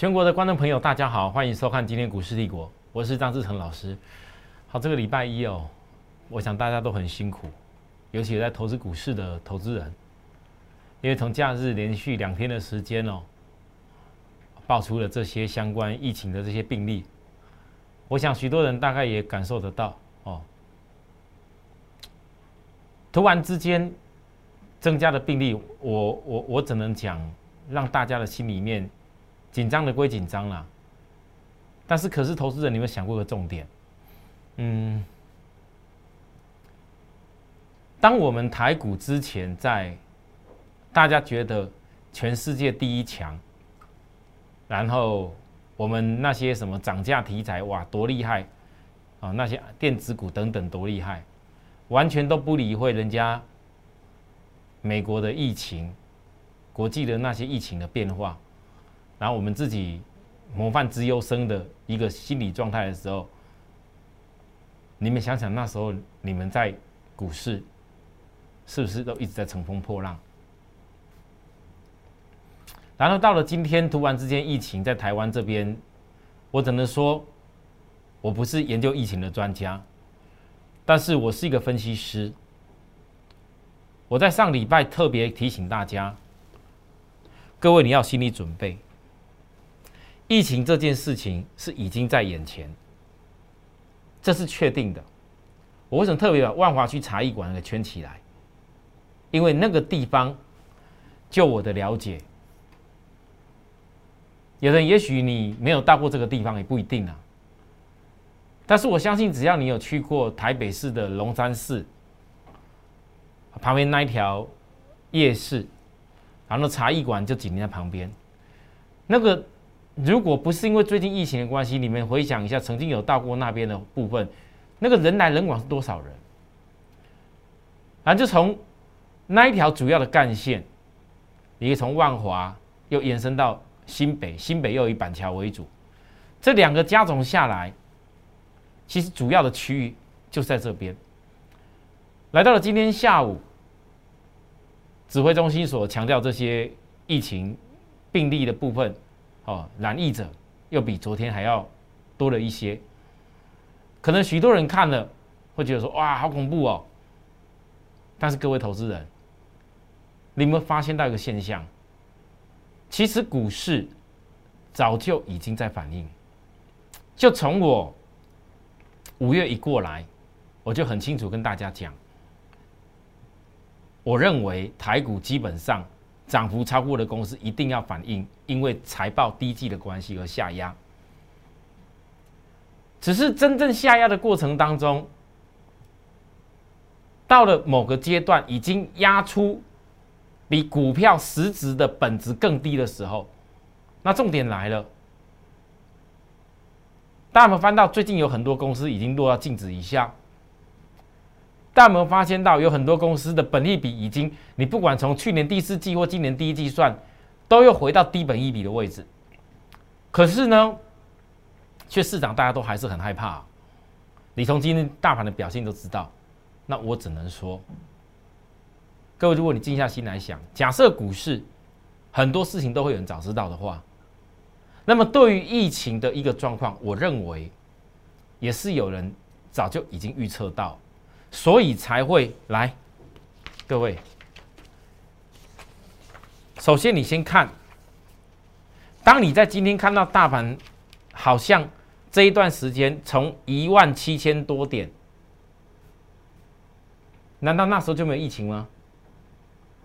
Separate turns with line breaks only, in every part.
全国的观众朋友，大家好，欢迎收看今天股市帝国，我是张志成老师。好，这个礼拜一哦，我想大家都很辛苦，尤其在投资股市的投资人，因为从假日连续两天的时间哦，爆出了这些相关疫情的这些病例，我想许多人大概也感受得到哦，突然之间增加的病例，我我我只能讲，让大家的心里面。紧张的归紧张啦，但是可是投资人，你有想过个重点？嗯，当我们台股之前在大家觉得全世界第一强，然后我们那些什么涨价题材哇多厉害啊，那些电子股等等多厉害，完全都不理会人家美国的疫情、国际的那些疫情的变化。然后我们自己模范之优生的一个心理状态的时候，你们想想那时候你们在股市是不是都一直在乘风破浪？然后到了今天，突然之间疫情在台湾这边，我只能说，我不是研究疫情的专家，但是我是一个分析师。我在上礼拜特别提醒大家，各位你要心理准备。疫情这件事情是已经在眼前，这是确定的。我为什么特别把万华区茶艺馆给圈起来？因为那个地方，就我的了解，有人也许你没有到过这个地方也不一定啊。但是我相信，只要你有去过台北市的龙山寺旁边那一条夜市，然后茶艺馆就紧邻在旁边，那个。如果不是因为最近疫情的关系，你们回想一下，曾经有到过那边的部分，那个人来人往是多少人？然后就从那一条主要的干线，也从万华又延伸到新北，新北又以板桥为主，这两个加总下来，其实主要的区域就在这边。来到了今天下午，指挥中心所强调这些疫情病例的部分。哦，染疫者又比昨天还要多了一些，可能许多人看了会觉得说：“哇，好恐怖哦！”但是各位投资人，你有没有发现到一个现象？其实股市早就已经在反应。就从我五月一过来，我就很清楚跟大家讲，我认为台股基本上。涨幅超过的公司一定要反映，因为财报低季的关系而下压。只是真正下压的过程当中，到了某个阶段，已经压出比股票实质的本质更低的时候，那重点来了。大家有没有翻到最近有很多公司已经落到净值以下？大家有没有发现到，有很多公司的本益比已经，你不管从去年第四季或今年第一季算，都又回到低本益比的位置。可是呢，却市场大家都还是很害怕。你从今天大盘的表现都知道。那我只能说，各位，如果你静下心来想，假设股市很多事情都会有人早知道的话，那么对于疫情的一个状况，我认为也是有人早就已经预测到。所以才会来，各位。首先，你先看，当你在今天看到大盘好像这一段时间从一万七千多点，难道那时候就没有疫情吗？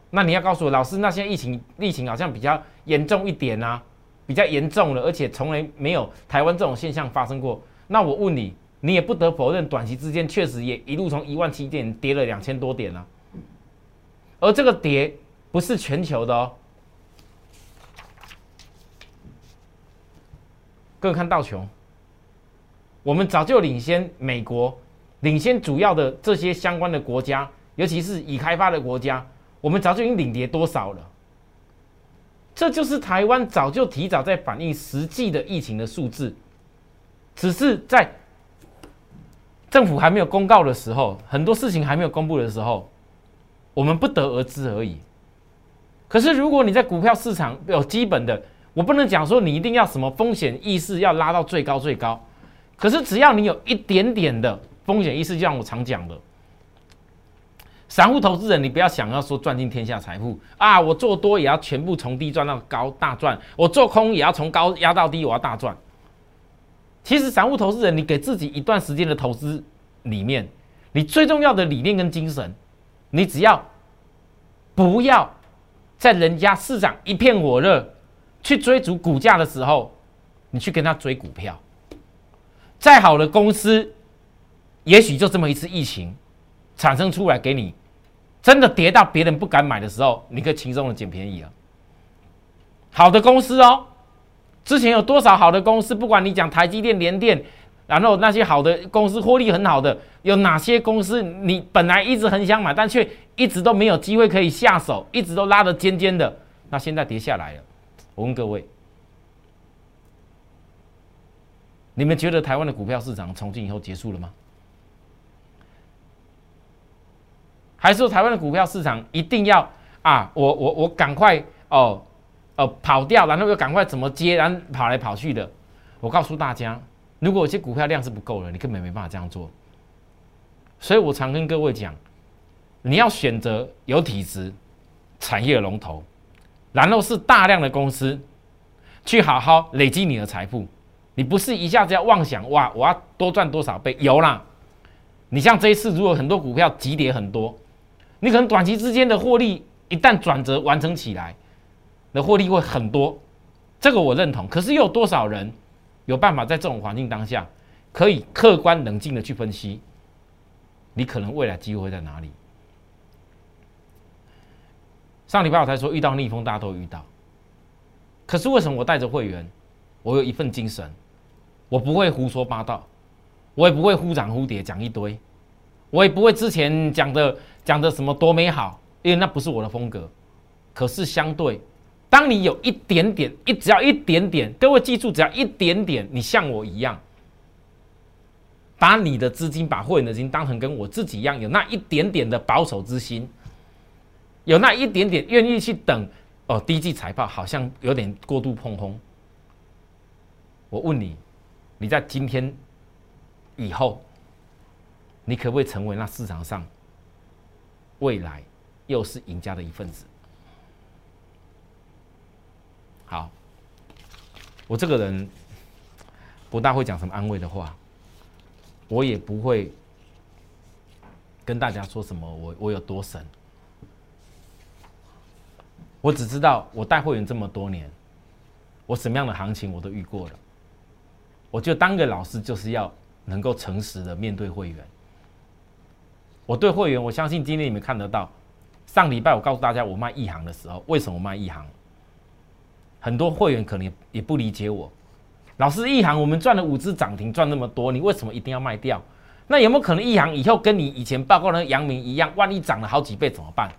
那你要告诉我，老师，那现在疫情疫情好像比较严重一点啊，比较严重了，而且从来没有台湾这种现象发生过。那我问你。你也不得否认，短期之间确实也一路从一万七点跌了两千多点了，而这个跌不是全球的哦。各位看道琼，我们早就领先美国，领先主要的这些相关的国家，尤其是已开发的国家，我们早就已经领跌多少了？这就是台湾早就提早在反映实际的疫情的数字，只是在。政府还没有公告的时候，很多事情还没有公布的时候，我们不得而知而已。可是，如果你在股票市场有基本的，我不能讲说你一定要什么风险意识要拉到最高最高，可是只要你有一点点的风险意识，就像我常讲的，散户投资人，你不要想要说赚尽天下财富啊，我做多也要全部从低赚到高大赚，我做空也要从高压到低，我要大赚。其实散户投资人，你给自己一段时间的投资里面，你最重要的理念跟精神，你只要不要在人家市场一片火热。去追逐股价的时候，你去跟他追股票。再好的公司，也许就这么一次疫情产生出来，给你真的跌到别人不敢买的时候，你可以轻松的捡便宜了。好的公司哦，之前有多少好的公司？不管你讲台积电、联电，然后那些好的公司获利很好的，有哪些公司你本来一直很想买，但却一直都没有机会可以下手，一直都拉得尖尖的，那现在跌下来了。我问各位，你们觉得台湾的股票市场从今以后结束了吗？还是说台湾的股票市场一定要啊？我我我赶快哦哦跑掉，然后又赶快怎么接，然后跑来跑去的？我告诉大家，如果有些股票量是不够的，你根本没办法这样做。所以我常跟各位讲，你要选择有体质、产业龙头。然后是大量的公司，去好好累积你的财富。你不是一下子要妄想哇，我要多赚多少倍？有啦，你像这一次，如果很多股票急跌很多，你可能短期之间的获利一旦转折完成起来，的获利会很多。这个我认同。可是又有多少人有办法在这种环境当下，可以客观冷静的去分析，你可能未来机会在哪里？上礼拜我才说遇到逆风，大家都遇到。可是为什么我带着会员，我有一份精神，我不会胡说八道，我也不会忽涨忽跌讲一堆，我也不会之前讲的讲的什么多美好，因为那不是我的风格。可是相对，当你有一点点，一只要一点点，各位记住，只要一点点，你像我一样，把你的资金，把会员的资金当成跟我自己一样，有那一点点的保守之心。有那一点点愿意去等哦，第一季财报好像有点过度碰轰。我问你，你在今天以后，你可不可以成为那市场上未来又是赢家的一份子？好，我这个人不大会讲什么安慰的话，我也不会跟大家说什么我我有多神。我只知道，我带会员这么多年，我什么样的行情我都遇过了。我就当个老师，就是要能够诚实的面对会员。我对会员，我相信今天你们看得到。上礼拜我告诉大家，我卖一行的时候，为什么卖一行？很多会员可能也不理解我。老师，一行我们赚了五只涨停，赚那么多，你为什么一定要卖掉？那有没有可能一行以后跟你以前报告的阳明一样，万一涨了好几倍怎么办？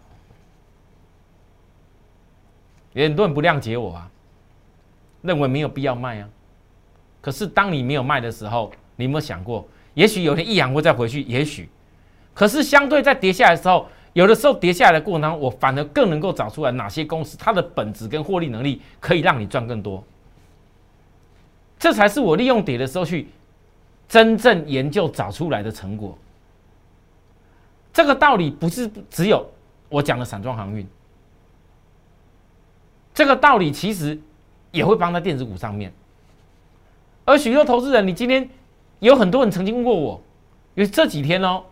很多人不谅解我啊，认为没有必要卖啊。可是当你没有卖的时候，你有没有想过，也许有天一阳会再回去？也许，可是相对在跌下来的时候，有的时候跌下来的过程当中，我反而更能够找出来哪些公司它的本质跟获利能力可以让你赚更多。这才是我利用跌的时候去真正研究找出来的成果。这个道理不是只有我讲的散装航运。这个道理其实也会放在电子股上面，而许多投资人，你今天有很多人曾经问过我，因为这几天哦，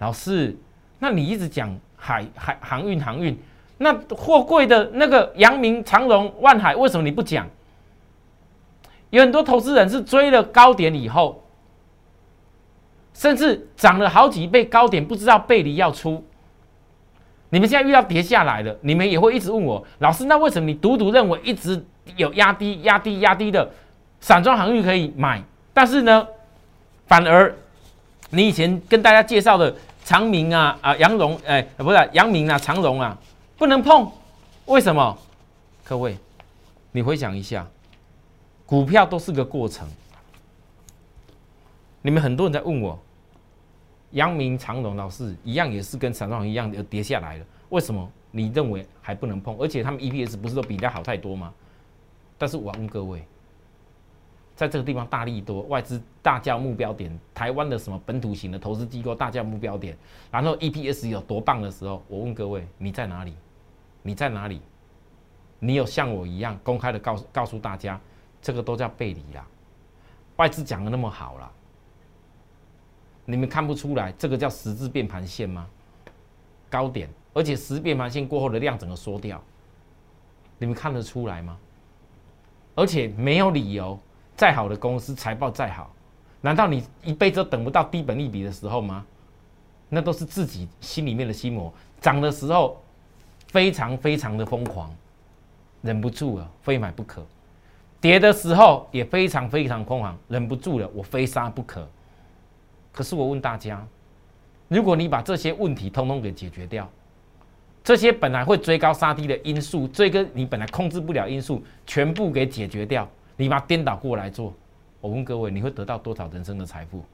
老师，那你一直讲海海航运航运，那货柜的那个阳明长荣万海，为什么你不讲？有很多投资人是追了高点以后，甚至涨了好几倍高点，不知道背离要出。你们现在遇到跌下来了，你们也会一直问我，老师，那为什么你独独认为一直有压低、压低、压低的散装航运可以买，但是呢，反而你以前跟大家介绍的长明啊、啊杨荣，哎，不是杨明啊、长荣啊，不能碰，为什么？各位，你回想一下，股票都是个过程。你们很多人在问我。阳明长荣老师一样也是跟散装一样跌下来了，为什么你认为还不能碰？而且他们 EPS 不是都比人家好太多吗？但是我问各位，在这个地方大力多，外资大叫目标点，台湾的什么本土型的投资机构大叫目标点，然后 EPS 有多棒的时候，我问各位，你在哪里？你在哪里？你有像我一样公开的告诉告诉大家，这个都叫背离啦。外资讲的那么好了，你们看不出来这个叫十字变盘线吗？高点，而且十字变盘线过后的量整个缩掉，你们看得出来吗？而且没有理由，再好的公司财报再好，难道你一辈子都等不到低本利比的时候吗？那都是自己心里面的心魔。涨的时候非常非常的疯狂。忍不住了，非买不可；跌的时候也非常非常疯狂，忍不住了，我非杀不可。可是我问大家，如果你把这些问题通通给解决掉，这些本来会追高杀低的因素，这个你本来控制不了因素，全部给解决掉，你把颠倒过来做，我问各位，你会得到多少人生的财富？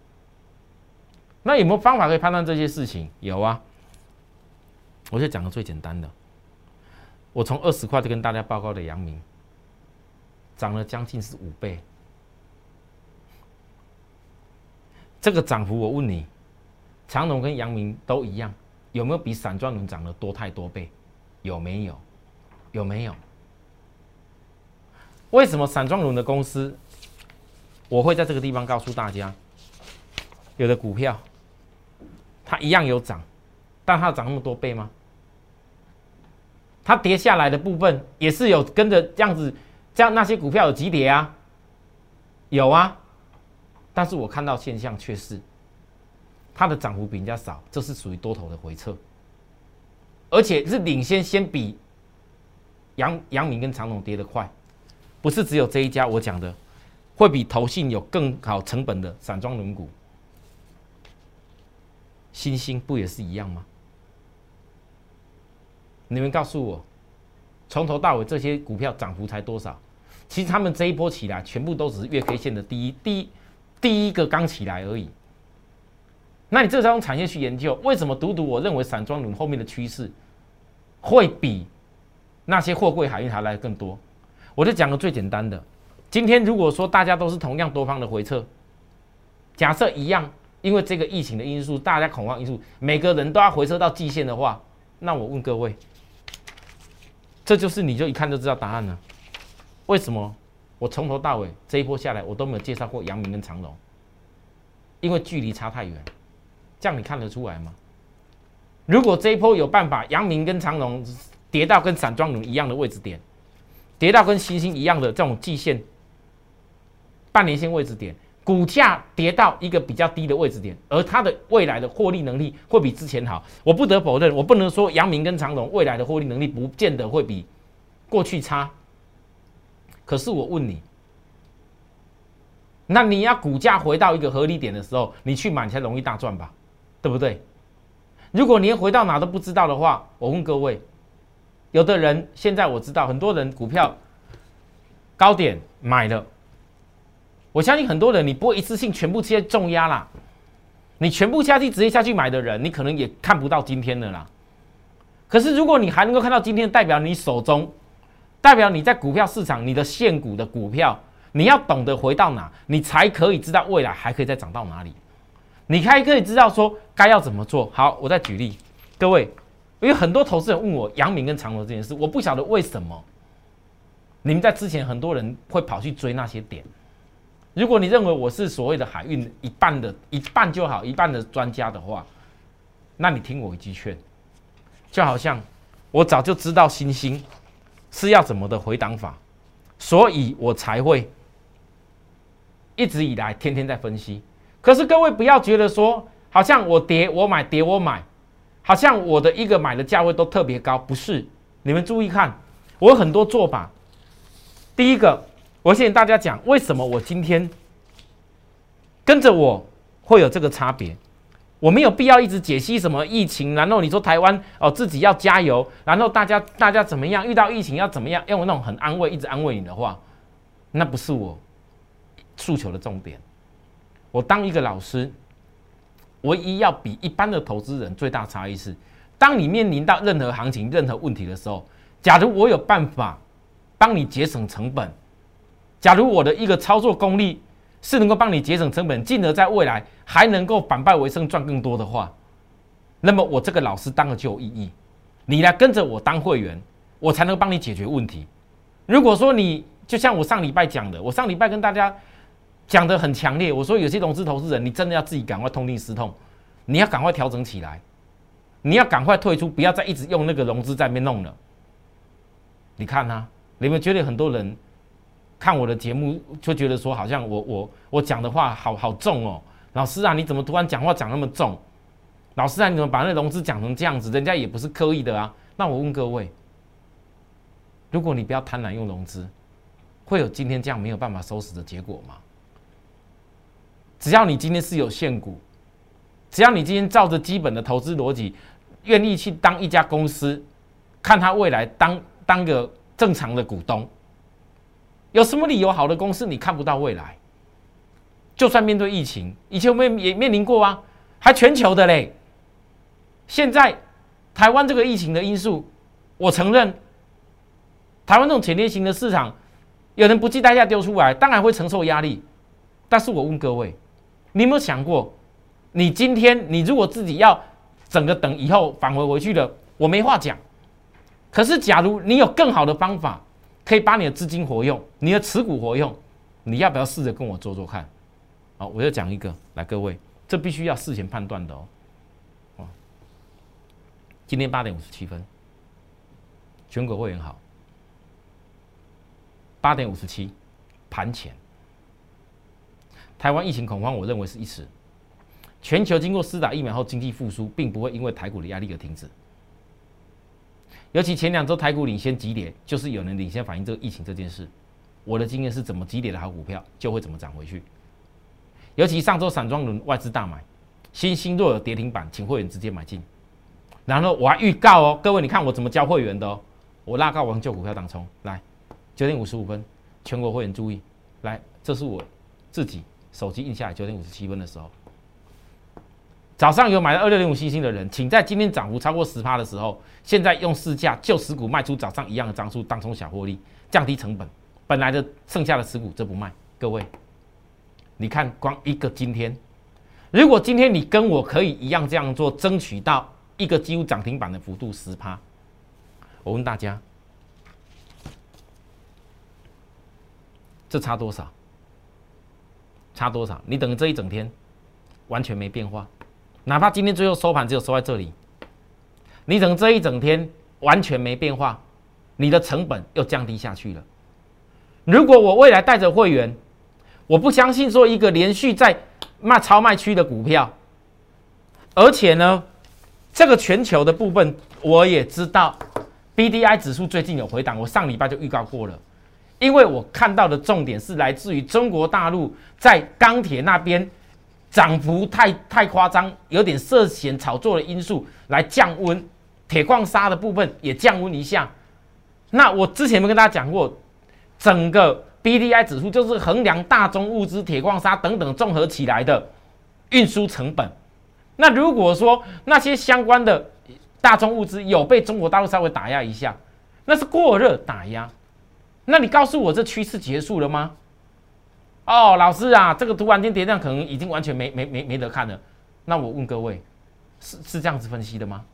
那有没有方法可以判断这些事情？有啊，我就讲个最简单的。我从二十块就跟大家报告的阳明，涨了将近是五倍。这个涨幅，我问你，长隆跟阳明都一样，有没有比散装轮涨得多太多倍？有没有？有没有？为什么散装轮的公司，我会在这个地方告诉大家，有的股票它一样有涨，但它涨那么多倍吗？它跌下来的部分也是有跟着这样子，这样那些股票有急跌啊，有啊，但是我看到现象却是，它的涨幅比人家少，这是属于多头的回撤，而且是领先先比杨杨明跟长隆跌得快，不是只有这一家我讲的，会比投信有更好成本的散装轮股，新兴不也是一样吗？你们告诉我，从头到尾这些股票涨幅才多少？其实他们这一波起来，全部都只是月 K 线的第一、第一、第一个刚起来而已。那你这时候用产业去研究，为什么独独我认为散装轮后面的趋势会比那些货柜海运还来的更多？我就讲个最简单的：今天如果说大家都是同样多方的回撤，假设一样，因为这个疫情的因素，大家恐慌因素，每个人都要回撤到季线的话，那我问各位。这就是你就一看就知道答案了。为什么我从头到尾这一波下来，我都没有介绍过阳明跟长隆？因为距离差太远，这样你看得出来吗？如果这一波有办法，阳明跟长隆跌到跟散装轮一样的位置点，跌到跟星星一样的这种季线、半年线位置点。股价跌到一个比较低的位置点，而它的未来的获利能力会比之前好。我不得否认，我不能说阳明跟长隆未来的获利能力不见得会比过去差。可是我问你，那你要股价回到一个合理点的时候，你去买才容易大赚吧？对不对？如果连回到哪都不知道的话，我问各位，有的人现在我知道很多人股票高点买了。我相信很多人，你不会一次性全部接重压啦。你全部下去直接下去买的人，你可能也看不到今天的啦。可是如果你还能够看到今天，代表你手中，代表你在股票市场，你的现股的股票，你要懂得回到哪，你才可以知道未来还可以再涨到哪里。你还可以知道说该要怎么做好。我再举例，各位，因为很多投资人问我杨明跟长隆这件事，我不晓得为什么你们在之前很多人会跑去追那些点。如果你认为我是所谓的海运一半的一半就好，一半的专家的话，那你听我一句劝，就好像我早就知道星星是要怎么的回档法，所以我才会一直以来天天在分析。可是各位不要觉得说，好像我跌我买跌我买，好像我的一个买的价位都特别高，不是？你们注意看，我有很多做法。第一个。我先跟大家讲，为什么我今天跟着我会有这个差别？我没有必要一直解析什么疫情，然后你说台湾哦自己要加油，然后大家大家怎么样？遇到疫情要怎么样？用那种很安慰，一直安慰你的话，那不是我诉求的重点。我当一个老师，唯一要比一般的投资人最大差异是，当你面临到任何行情、任何问题的时候，假如我有办法帮你节省成本。假如我的一个操作功力是能够帮你节省成本，进而在未来还能够反败为胜赚更多的话，那么我这个老师当了就有意义。你来跟着我当会员，我才能帮你解决问题。如果说你就像我上礼拜讲的，我上礼拜跟大家讲的很强烈，我说有些融资投资人，你真的要自己赶快痛定思痛，你要赶快调整起来，你要赶快退出，不要再一直用那个融资在那边弄了。你看呐，你们觉得很多人看我的节目就觉得说，好像我我我讲的话好好重哦，老师啊，你怎么突然讲话讲那么重？老师啊，你怎么把那融资讲成这样子？人家也不是刻意的啊。那我问各位。如果你不要贪婪用融资，会有今天这样没有办法收拾的结果吗？只要你今天是有限股，只要你今天照着基本的投资逻辑，愿意去当一家公司，看他未来当当个正常的股东，有什么理由好的公司你看不到未来？就算面对疫情，以前我们也面临过啊，还全球的嘞。现在台湾这个疫情的因素，我承认。台湾这种潜力型的市场，有人不计代价丢出来，当然会承受压力。但是我问各位，你有没有想过，你今天你如果自己要整个等以后返回回去的，我没话讲。可是假如你有更好的方法，可以把你的资金活用，你的持股活用，你要不要试着跟我做做看？好，我要讲一个，来各位，这必须要事前判断的哦。哦，今天八点五十七分，全国会员好。八点五十七，盘前。台湾疫情恐慌，我认为是一时。全球经过施打疫苗后，经济复苏并不会因为台股的压力而停止。尤其前两周台股领先急跌，就是有人领先反映这个疫情这件事。我的经验是怎么急跌的好股票，就会怎么涨回去。尤其上周散装轮外资大买，新兴若有跌停板，请会员直接买进。然后我还预告哦，各位你看我怎么教会员的哦，我拉高往旧股票当冲来。九点五十五分，全国会员注意，来，这是我自己手机印下来九点五十七分的时候，早上有买了二六零五星星的人，请在今天涨幅超过十趴的时候，现在用市价旧持股卖出早上一样的张数，当冲小获利，降低成本，本来的剩下的持股这不卖，各位，你看光一个今天，如果今天你跟我可以一样这样做，争取到一个几乎涨停板的幅度十趴，我问大家。这差多少？差多少？你等这一整天，完全没变化，哪怕今天最后收盘只有收在这里，你整这一整天完全没变化，你的成本又降低下去了。如果我未来带着会员，我不相信说一个连续在卖超卖区的股票，而且呢，这个全球的部分我也知道，B D I 指数最近有回档，我上礼拜就预告过了。因为我看到的重点是来自于中国大陆在钢铁那边涨幅太太夸张，有点涉嫌炒作的因素来降温，铁矿砂的部分也降温一下。那我之前没跟大家讲过，整个 B D I 指数就是衡量大宗物资、铁矿砂等等综合起来的运输成本。那如果说那些相关的大宗物资有被中国大陆稍微打压一下，那是过热打压。那你告诉我，这趋势结束了吗？哦，老师啊，这个突然间跌量可能已经完全没没没没得看了。那我问各位，是是这样子分析的吗？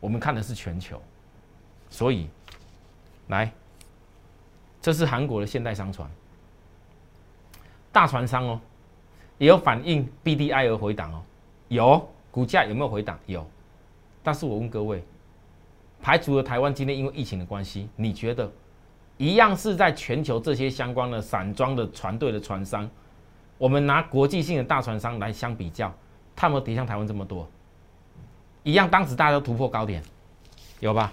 我们看的是全球，所以来，这是韩国的现代商船，大船商哦，也有反映 BDI 而回档哦，有股价有没有回档？有，但是我问各位。排除了台湾今天因为疫情的关系，你觉得一样是在全球这些相关的散装的船队的船商，我们拿国际性的大船商来相比较，他们跌像台湾这么多，一样当时大家都突破高点，有吧？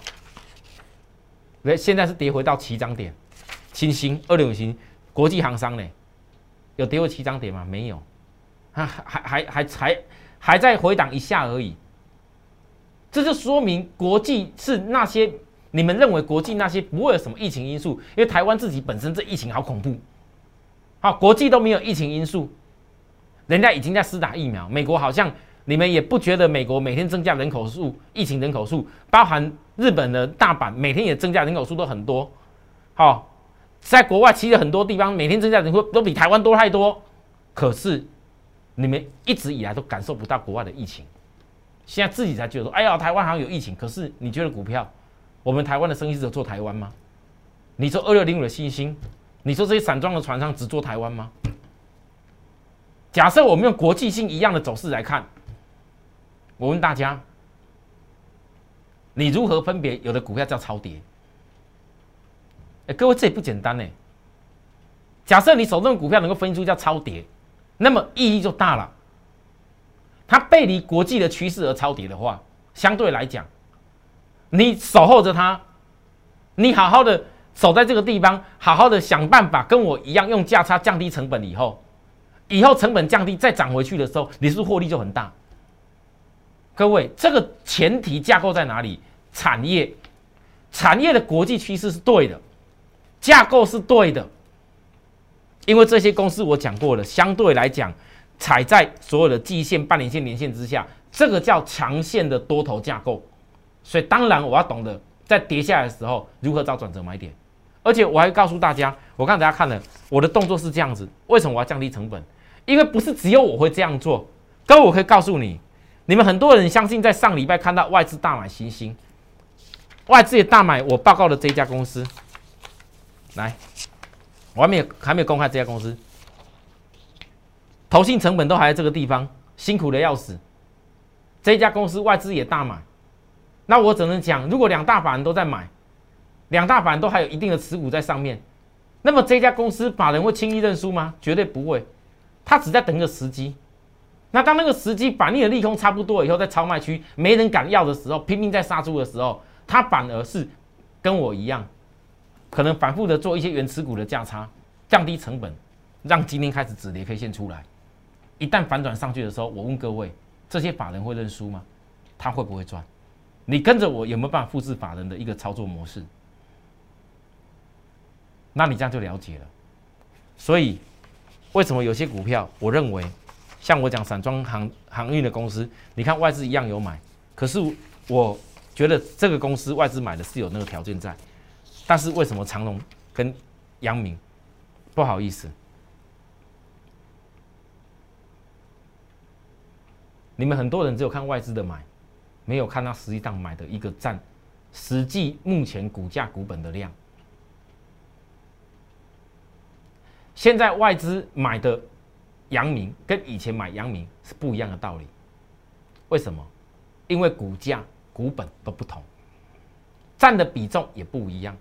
那，现在是跌回到起涨点，新兴二六型国际航商呢，有跌回起涨点吗？没有，还还还还还还在回档一下而已。这就说明国际是那些你们认为国际那些不会有什么疫情因素，因为台湾自己本身这疫情好恐怖，好，国际都没有疫情因素，人家已经在施打疫苗，美国好像你们也不觉得美国每天增加人口数，疫情人口数，包含日本的大阪每天也增加人口数都很多，好，在国外其实很多地方每天增加人口都比台湾多太多，可是你们一直以来都感受不到国外的疫情，现在自己才觉得说，哎呀，台湾好像有疫情。可是你觉得股票，我们台湾的生意是做台湾吗？你说二六零五的信心，你说这些散装的船商只做台湾吗？假设我们用国际性一样的走势来看，我问大家，你如何分别有的股票叫超跌？哎，各位这也不简单呢。假设你手中的股票能够分出叫超跌，那么意义就大了。它背离国际的趋势而超跌的话，相对来讲，你守候着它，你好好的守在这个地方，好好的想办法跟我一样用价差降低成本以后，以后成本降低再涨回去的时候，你是不是获利就很大？各位，这个前提架构在哪里？产业，产业的国际趋势是对的。架构是对的，因为这些公司我讲过了，相对来讲踩在所有的季线、半年线、年线之下，这个叫长线的多头架构。所以当然我要懂得在跌下来的时候如何找转折买点，而且我还告诉大家，我刚大家看了我的动作是这样子，为什么我要降低成本？因为不是只有我会这样做，各位我可以告诉你，你们很多人相信在上礼拜看到外资大买新兴，外资也大买我报告的这家公司。来，我还没有还没有公开这家公司，投信成本都还在这个地方，辛苦的要死。这家公司外资也大买，那我只能讲，如果两大法人都在买，两大法人都还有一定的持股在上面，那么这家公司法人会轻易认输吗？绝对不会，他只在等一个时机。那当那个时机反逆的利空差不多以后，在超卖区没人敢要的时候，拼命在杀猪的时候，他反而是跟我一样。可能反复的做一些原持股的价差，降低成本，让今天开始止跌 K 线出来。一旦反转上去的时候，我问各位，这些法人会认输吗？他会不会赚？你跟着我有没有办法复制法人的一个操作模式？那你这样就了解了。所以，为什么有些股票，我认为，像我讲散装航航运的公司，你看外资一样有买，可是我觉得这个公司外资买的是有那个条件在。但是为什么长隆跟阳明不好意思？你们很多人只有看外资的买，没有看到实际上买的一个占实际目前股价股本的量。现在外资买的阳明跟以前买阳明是不一样的道理。为什么？因为股价股本都不同，占的比重也不一样。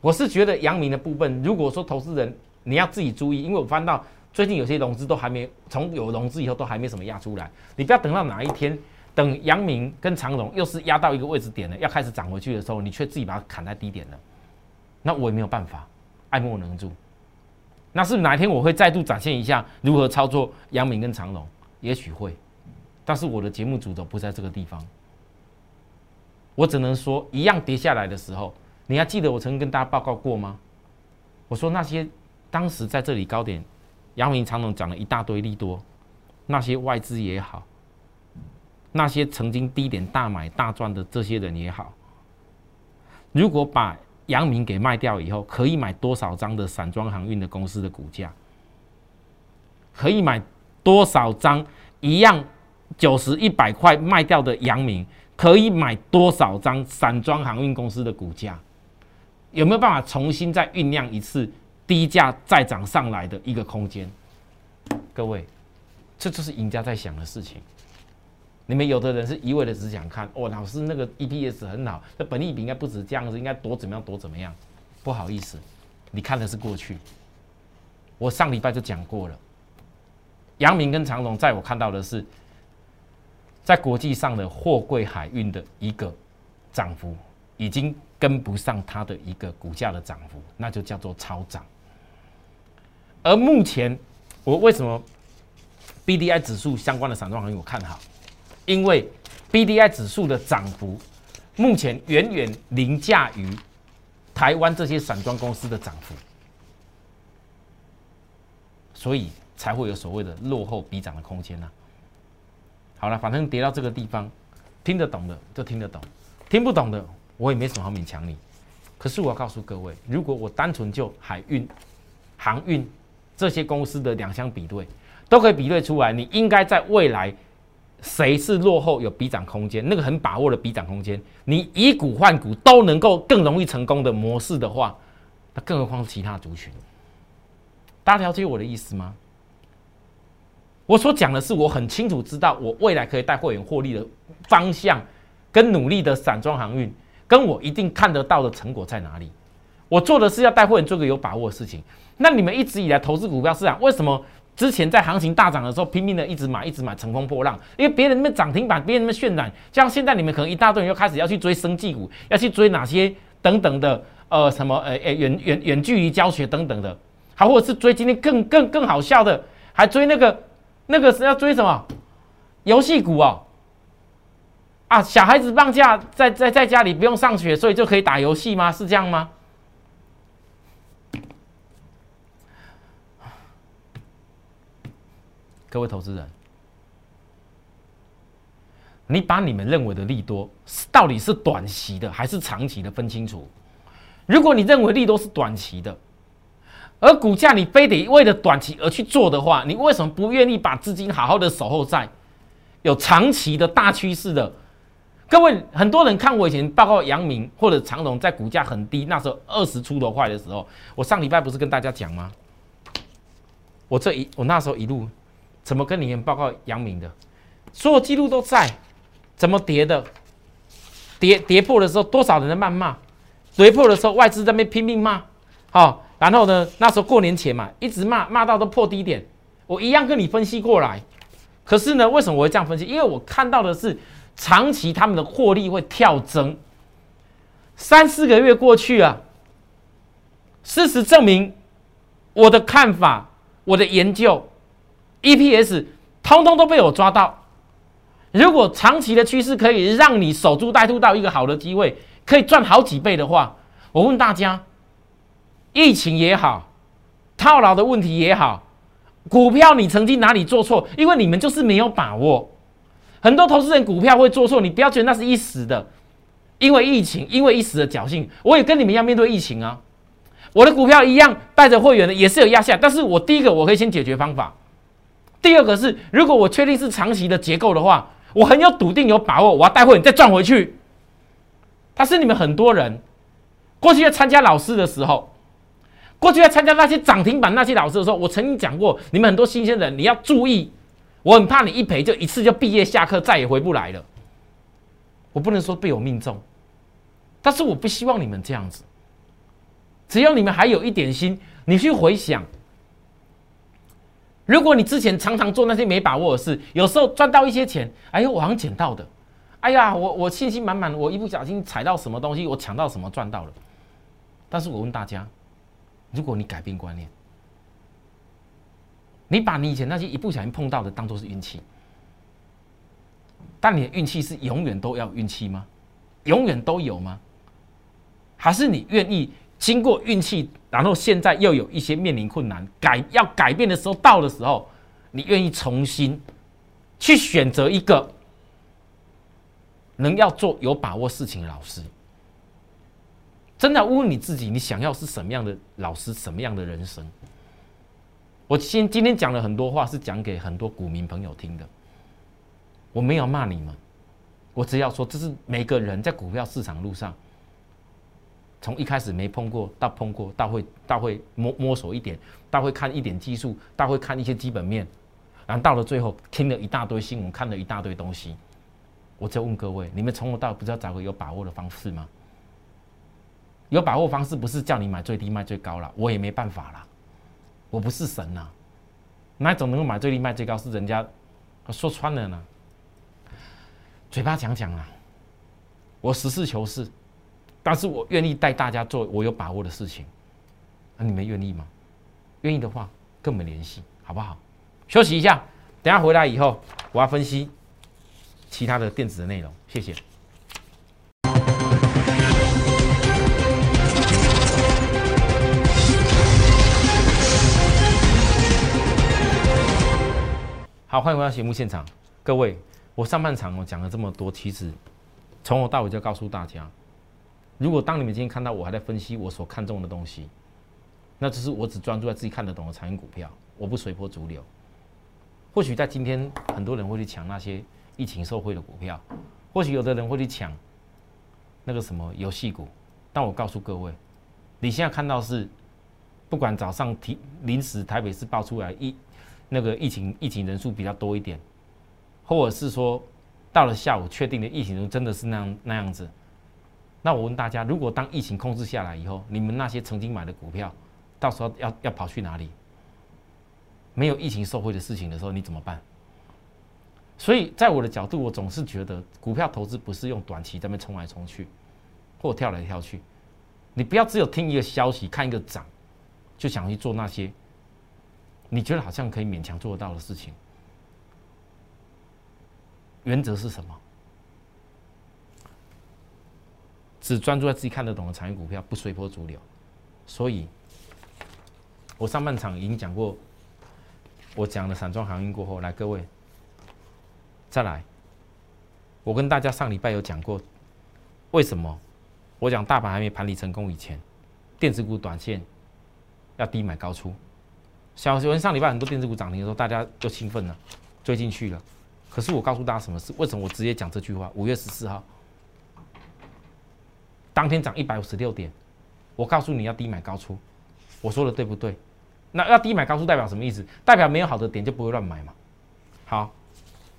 我是觉得阳明的部分，如果说投资人你要自己注意，因为我翻到最近有些融资都还没从有融资以后都还没什么压出来，你不要等到哪一天，等阳明跟长荣又是压到一个位置点了，要开始涨回去的时候，你却自己把它砍在低点了，那我也没有办法，爱莫能助。那是哪天我会再度展现一下如何操作阳明跟长荣？也许会，但是我的节目主轴不在这个地方，我只能说一样跌下来的时候。你还记得我曾经跟大家报告过吗？我说那些当时在这里高点，阳明长隆讲了一大堆利多，那些外资也好，那些曾经低点大买大赚的这些人也好，如果把阳明给卖掉以后，可以买多少张的散装航运的公司的股价？可以买多少张一样九十一百块卖掉的阳明？可以买多少张散装航运公司的股价？有没有办法重新再酝酿一次低价再涨上来的一个空间？各位，这就是赢家在想的事情。你们有的人是一味的只想看哦，老师那个 EPS 很好，那本利比应该不止这样子，应该多怎么样多怎么样？不好意思，你看的是过去。我上礼拜就讲过了，杨明跟长荣，在我看到的是在国际上的货柜海运的一个涨幅已经。跟不上它的一个股价的涨幅，那就叫做超涨。而目前我为什么 B D I 指数相关的散装行业我看好？因为 B D I 指数的涨幅目前远远凌驾于台湾这些散装公司的涨幅，所以才会有所谓的落后比涨的空间呢。好了，反正跌到这个地方，听得懂的就听得懂，听不懂的。我也没什么好勉强你，可是我要告诉各位，如果我单纯就海运、航运这些公司的两相比对，都可以比对出来，你应该在未来谁是落后有比涨空间，那个很把握的比涨空间，你以股换股都能够更容易成功的模式的话，那更何况是其他族群？大家了解我的意思吗？我所讲的是，我很清楚知道我未来可以带会员获利的方向，跟努力的散装航运，跟我一定看得到的成果在哪里。我做的是要带会员做个有把握的事情。那你们一直以来投资股票市场，为什么之前在行情大涨的时候拼命的一直买，一直买，乘风破浪？因为别人那边涨停板，别人那边渲染，像现在你们可能一大堆人又开始要去追生技股，要去追哪些等等的，呃，什么，呃，呃，远远远距离教学等等的，好，或者是追今天更更更好笑的，还追那个。那个是要追什么游戏股哦？啊，小孩子放假在在在家里不用上学，所以就可以打游戏吗？是这样吗？各位投资人，你把你们认为的利多到底是短期的还是长期的分清楚。如果你认为利多是短期的，而股价你非得为了短期而去做的话，你为什么不愿意把资金好好的守候在有长期的大趋势的？各位很多人看我以前报告阳明或者长荣在股价很低那时候二十出头块的时候，我上礼拜不是跟大家讲吗？我这一我那时候一路怎么跟你们报告阳明的，所有记录都在，怎么跌的？跌跌破的时候多少人在谩骂？跌破的时候外资在那边拼命骂，好。然后呢？那时候过年前嘛，一直骂骂到都破低点，我一样跟你分析过来。可是呢，为什么我会这样分析？因为我看到的是长期他们的获利会跳增。三四个月过去啊，事实证明我的看法、我的研究，EPS 通通都被我抓到。如果长期的趋势可以让你守株待兔到一个好的机会，可以赚好几倍的话，我问大家。疫情也好，套牢的问题也好，股票你曾经哪里做错？因为你们就是没有把握。很多投资人股票会做错，你不要觉得那是一时的，因为疫情，因为一时的侥幸。我也跟你们一样面对疫情啊，我的股票一样带着会员的也是有压下，但是我第一个我可以先解决方法，第二个是如果我确定是长期的结构的话，我很有笃定有把握，我要带会员再赚回去。他是你们很多人过去在参加老师的时候。过去在参加那些涨停板那些老师的时候，我曾经讲过，你们很多新鲜人你要注意，我很怕你一赔就一次就毕业下课再也回不来了。我不能说被我命中，但是我不希望你们这样子。只要你们还有一点心，你去回想，如果你之前常常做那些没把握的事，有时候赚到一些钱，哎呦，我好像捡到的，哎呀，我我信心满满，我一不小心踩到什么东西，我抢到什么赚到了。但是我问大家。如果你改变观念，你把你以前那些一不小心碰到的当做是运气，但你的运气是永远都要运气吗？永远都有吗？还是你愿意经过运气，然后现在又有一些面临困难，改要改变的时候到的时候，你愿意重新去选择一个能要做有把握事情的老师？真的问问你自己，你想要是什么样的老师，什么样的人生？我今今天讲了很多话，是讲给很多股民朋友听的。我没有骂你们，我只要说，这是每个人在股票市场路上，从一开始没碰过，到碰过，到会到会摸摸索一点，到会看一点技术，到会看一些基本面，然后到了最后听了一大堆新闻，看了一大堆东西。我在问各位，你们从头到尾不知道找个有把握的方式吗？有把握方式不是叫你买最低卖最高了，我也没办法了，我不是神呐，哪种能够买最低卖最高是人家说穿了呢？嘴巴讲讲啊，我实事求是，但是我愿意带大家做我有把握的事情，那你们愿意吗？愿意的话跟我们联系好不好？休息一下，等下回来以后我要分析其他的电子的内容，谢谢。好，欢迎回到节目现场，各位，我上半场我讲了这么多，其实从头到尾就告诉大家，如果当你们今天看到我还在分析我所看中的东西，那只是我只专注在自己看得懂的产业股票，我不随波逐流。或许在今天，很多人会去抢那些疫情受惠的股票，或许有的人会去抢那个什么游戏股。但我告诉各位，你现在看到是，不管早上提临时台北市爆出来疫那个疫情疫情人数比较多一点，或者是说到了下午确定的疫情人真的是那样那样子。那我问大家，如果当疫情控制下来以后，你们那些曾经买的股票，到时候要要跑去哪里？没有疫情受惠的事情的时候，你怎么办？所以在我的角度，我总是觉得股票投资不是用短期在那冲来冲去，或跳来跳去。你不要只有听一个消息、看一个涨，就想去做那些你觉得好像可以勉强做得到的事情。原则是什么？只专注在自己看得懂的产业股票，不随波逐流。所以，我上半场已经讲过，我讲了散装航运过后，来各位，再来，我跟大家上礼拜有讲过，为什么我讲大盘还没盘理成功以前，电子股短线要低买高出。小学上礼拜很多电子股涨停的时候，大家就兴奋了，追进去了。可是我告诉大家什么事？为什么我直接讲这句话？五月十四号。当天涨一百五十六点，我告诉你要低买高出，我说的对不对？那要低买高出代表什么意思？代表没有好的点就不会乱买嘛。好，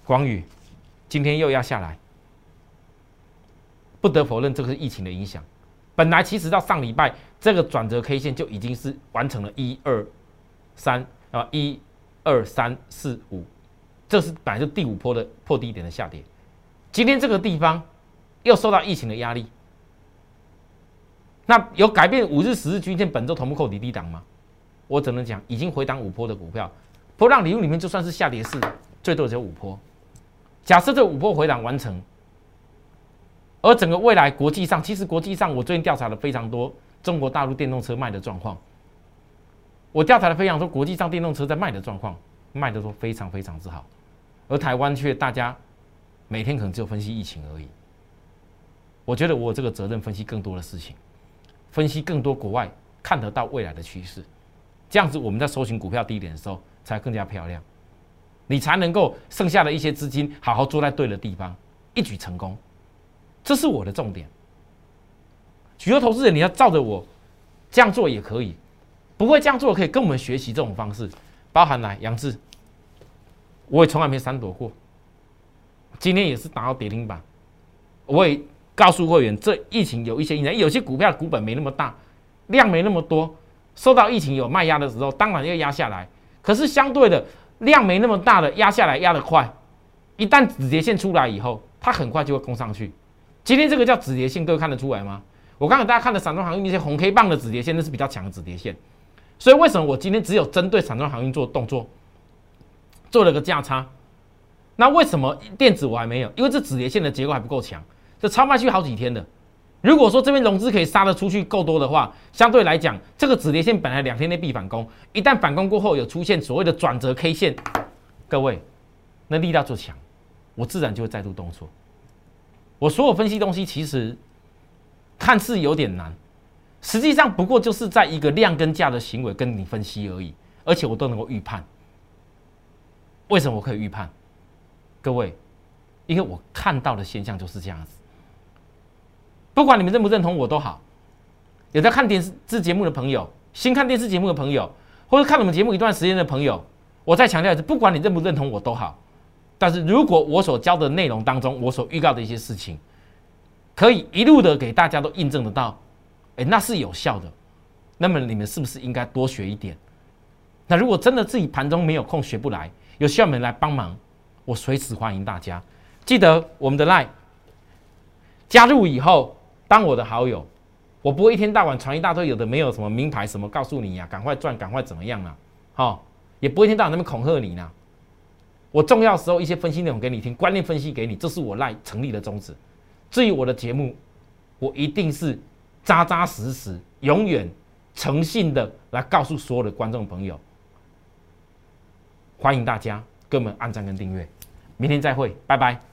广宇今天又压下来，不得否认这个是疫情的影响。本来其实到上礼拜这个转折 K 线就已经是完成了一二三啊一二三四五，这是本来就第五波的破低点的下跌。今天这个地方又受到疫情的压力。那有改变五日、十日均线本周同步扣底低档吗？我只能讲，已经回档五波的股票，波浪理论里面就算是下跌市，最多只有五波。假设这五波回档完成，而整个未来国际上，其实国际上我最近调查了非常多中国大陆电动车卖的状况，我调查了非常多国际上电动车在卖的状况，卖的都非常非常之好，而台湾却大家每天可能只有分析疫情而已。我觉得我有这个责任分析更多的事情。分析更多国外看得到未来的趋势，这样子我们在搜寻股票低点的时候才更加漂亮，你才能够剩下的一些资金好好坐在对的地方，一举成功。这是我的重点。许多投资人你要照着我这样做也可以，不会这样做可以跟我们学习这种方式，包含来杨志，我也从来没闪躲过，今天也是打到跌停板，我也。告诉会员，这疫情有一些影响，有些股票股本没那么大，量没那么多，受到疫情有卖压的时候，当然要压下来。可是相对的，量没那么大的压下来压得快，一旦止跌线出来以后，它很快就会攻上去。今天这个叫止跌线，各位看得出来吗？我刚才大家看的散装航运那些红 K 棒的止跌线，那是比较强的止跌线。所以为什么我今天只有针对散装航运做动作，做了个价差？那为什么电子我还没有？因为这止跌线的结构还不够强。这超卖去好几天的，如果说这边融资可以杀得出去够多的话，相对来讲，这个止跌线本来两天内必反攻，一旦反攻过后有出现所谓的转折 K 线，各位，那力道就强，我自然就会再度动作。我所有分析东西其实看似有点难，实际上不过就是在一个量跟价的行为跟你分析而已，而且我都能够预判。为什么我可以预判？各位，因为我看到的现象就是这样子。不管你们认不认同我都好，有在看电视节目的朋友，新看电视节目的朋友，或者看我们节目一段时间的朋友，我再强调一次，不管你认不认同我都好，但是如果我所教的内容当中，我所预告的一些事情，可以一路的给大家都印证得到，哎，那是有效的，那么你们是不是应该多学一点？那如果真的自己盘中没有空学不来，有需要我们来帮忙，我随时欢迎大家。记得我们的 line 加入以后。当我的好友，我不会一天到晚传一大堆有的没有什么名牌什么，告诉你呀，赶快赚，赶快怎么样啊？好，也不会一天到晚那么恐吓你呢。我重要时候一些分析内容给你听，观念分析给你，这是我赖成立的宗旨。至于我的节目，我一定是扎扎实实、永远诚信的来告诉所有的观众朋友。欢迎大家哥们按赞跟订阅，明天再会，拜拜。